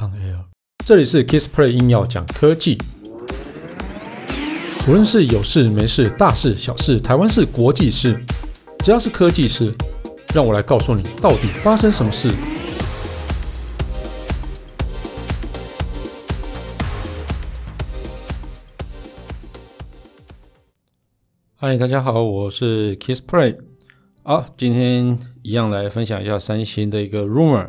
On Air，这里是 Kissplay 硬要讲科技，无论是有事没事、大事小事、台湾事、国际事，只要是科技事，让我来告诉你到底发生什么事。嗨，大家好，我是 Kissplay。好，今天一样来分享一下三星的一个 rumor。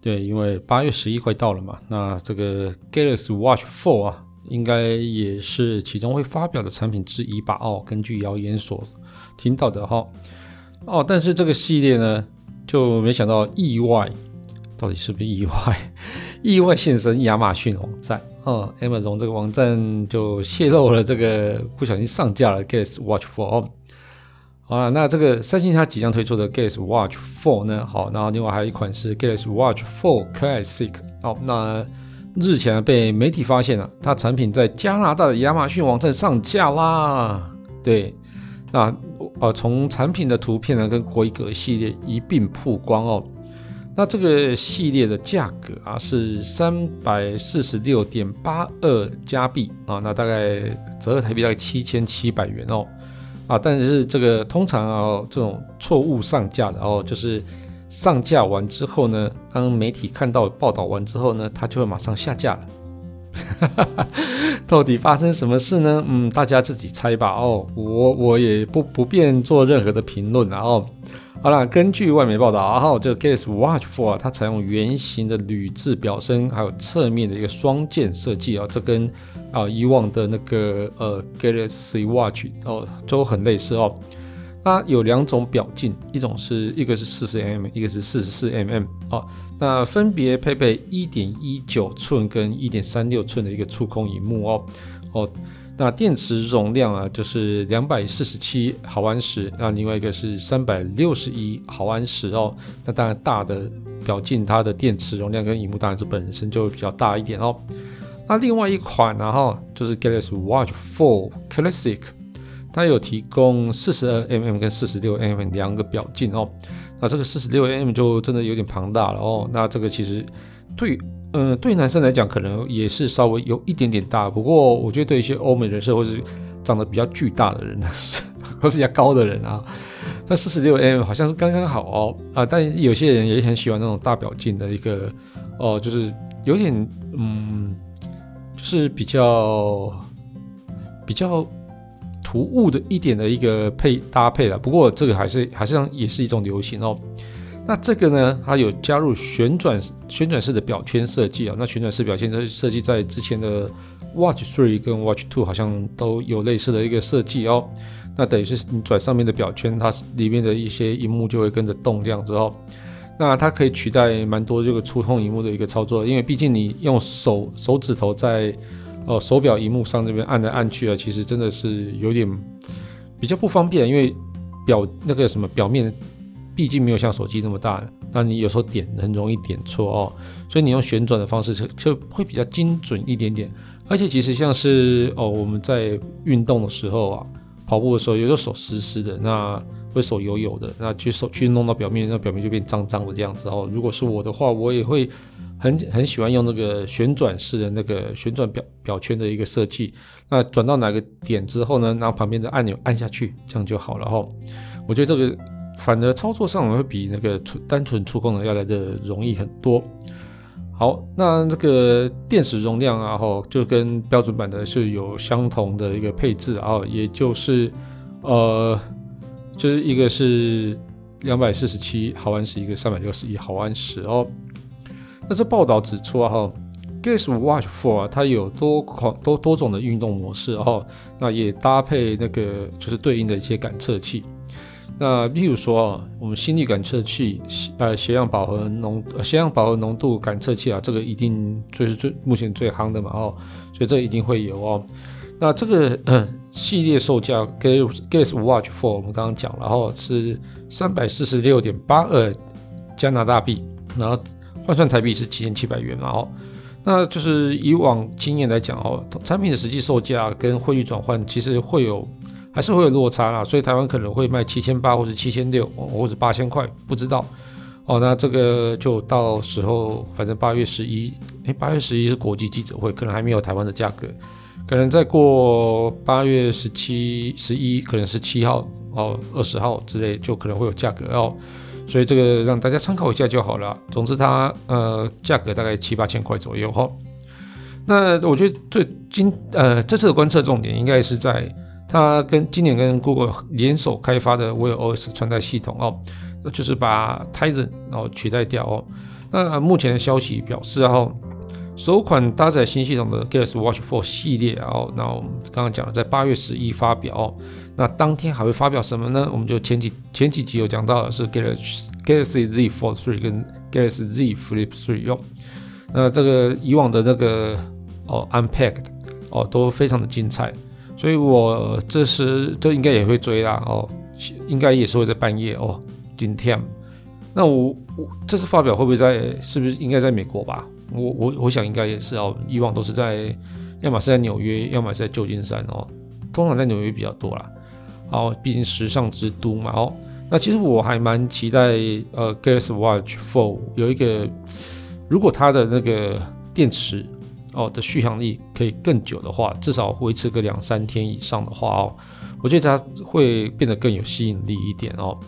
对，因为八月十一快到了嘛，那这个 Galaxy Watch 4啊，应该也是其中会发表的产品之一吧？哦，根据谣言所听到的哈。哦，但是这个系列呢，就没想到意外，到底是不是意外？意外现身亚马逊网站，哦，Amazon 这个网站就泄露了这个不小心上架了 Galaxy Watch 4哦。好了，那这个三星它即将推出的 Galaxy Watch 4呢？好，然后另外还有一款是 Galaxy Watch 4 Classic。好，那日前被媒体发现了，它产品在加拿大的亚马逊网站上架啦。对，那呃，从产品的图片呢跟规格系列一并曝光哦。那这个系列的价格啊是三百四十六点八二加币啊，那大概折合台币大概七千七百元哦。啊，但是这个通常啊，这种错误上架的哦，就是上架完之后呢，当媒体看到报道完之后呢，它就会马上下架了。到底发生什么事呢？嗯，大家自己猜吧。哦，我我也不不便做任何的评论了哦。好了，根据外媒报道，然后这个 Galaxy Watch 4啊，它采用圆形的铝制表身，还有侧面的一个双键设计啊，这跟啊以往的那个呃 Galaxy Watch 哦都很类似哦。它有两种表径，一种是一个是四十 mm，一个是四十四 mm 哦。那分别配备一点一九寸跟一点三六寸的一个触控荧幕哦哦。那电池容量啊，就是两百四十七毫安时，那另外一个是三百六十一毫安时哦。那当然大的表径，它的电池容量跟荧幕当然是本身就会比较大一点哦。那另外一款然后就是 Galaxy Watch 4 Classic，它有提供四十二 mm 跟四十六 mm 两个表径哦。那这个四十六 mm 就真的有点庞大了哦。那这个其实对。嗯，对男生来讲可能也是稍微有一点点大，不过我觉得对一些欧美人士或是长得比较巨大的人呢，或比较高的人啊，那四十六 M 好像是刚刚好哦啊，但有些人也很喜欢那种大表径的一个哦，就是有点嗯，就是比较比较突兀的一点的一个配搭配了。不过这个还是还是也是一种流行哦。那这个呢，它有加入旋转旋转式的表圈设计啊。那旋转式表圈设设计在之前的 Watch Three 跟 Watch Two 好像都有类似的一个设计哦。那等于是你转上面的表圈，它里面的一些荧幕就会跟着动这样子哦。那它可以取代蛮多这个触控荧幕的一个操作，因为毕竟你用手手指头在呃手表荧幕上这边按来按去啊，其实真的是有点比较不方便，因为表那个什么表面。毕竟没有像手机那么大，那你有时候点很容易点错哦，所以你用旋转的方式就就会比较精准一点点。而且其实像是哦，我们在运动的时候啊，跑步的时候，有时候手湿湿的，那会手油油的，那去手去弄到表面，那表面就变脏脏的这样子哦。如果是我的话，我也会很 很喜欢用那个旋转式的那个旋转表表圈的一个设计。那转到哪个点之后呢，然后旁边的按钮按下去，这样就好了哈、哦。我觉得这个。反而操作上会比那个纯单纯触控的要来的容易很多。好，那这个电池容量啊，吼，就跟标准版的是有相同的一个配置啊，也就是呃，就是一个是两百四十七毫安时，一个三百六十一毫安时哦。那这报道指出啊，哈，Galaxy Watch 4啊，它有多款多多种的运动模式哦，那也搭配那个就是对应的一些感测器。那例如说啊，我们心率感测器，呃，血氧饱和浓，血氧饱和浓度感测器啊，这个一定就是最目前最夯的嘛哦，所以这一定会有哦。那这个、系列售价，Galaxy Watch 4，我们刚刚讲了哦，是三百四十六点八二加拿大币，然后换算台币是七千七百元嘛哦。那就是以往经验来讲哦，产品的实际售价跟汇率转换其实会有。还是会有落差啦，所以台湾可能会卖七千八或者七千六，或者八千块，不知道哦，那这个就到时候反正八月十一，诶，八月十一是国际记者会，可能还没有台湾的价格，可能再过八月十七、十一，可能十七号哦、二十号之类，就可能会有价格哦。所以这个让大家参考一下就好了。总之它呃价格大概七八千块左右哈、那我觉得最今呃这次的观测重点应该是在它跟今年跟 Google 联手开发的 Wear OS 穿戴系统哦。那就是把 Tizen 然后取代掉哦。那目前的消息表示，然后首款搭载新系统的 Galaxy Watch 4系列，哦那我们刚刚讲了，在八月十一发表。那当天还会发表什么呢？我们就前几前几集有讲到的是 Galaxy Galaxy Z Fold 3跟 Galaxy Z Flip 3哟。那这个以往的那个哦 Unpacked 哦都非常的精彩，所以我这时这应该也会追啦哦，应该也是会在半夜哦。今天，那我我这次发表会不会在？是不是应该在美国吧？我我我想应该也是哦。以往都是在，要么是在纽约，要么是在旧金山哦。通常在纽约比较多啦。好，毕竟时尚之都嘛。哦，那其实我还蛮期待呃，Galaxy Watch Four 有一个，如果它的那个电池哦的续航力可以更久的话，至少维持个两三天以上的话哦，我觉得它会变得更有吸引力一点哦。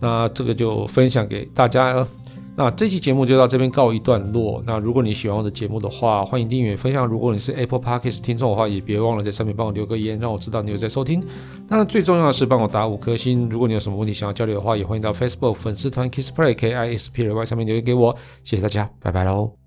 那这个就分享给大家了。那这期节目就到这边告一段落。那如果你喜欢我的节目的话，欢迎订阅分享。如果你是 Apple Podcast 听众的话，也别忘了在上面帮我留个言，让我知道你有在收听。那最重要的是帮我打五颗星。如果你有什么问题想要交流的话，也欢迎到 Facebook 粉丝团 KissPlay K I S P L Y 上面留言给我。谢谢大家，拜拜喽。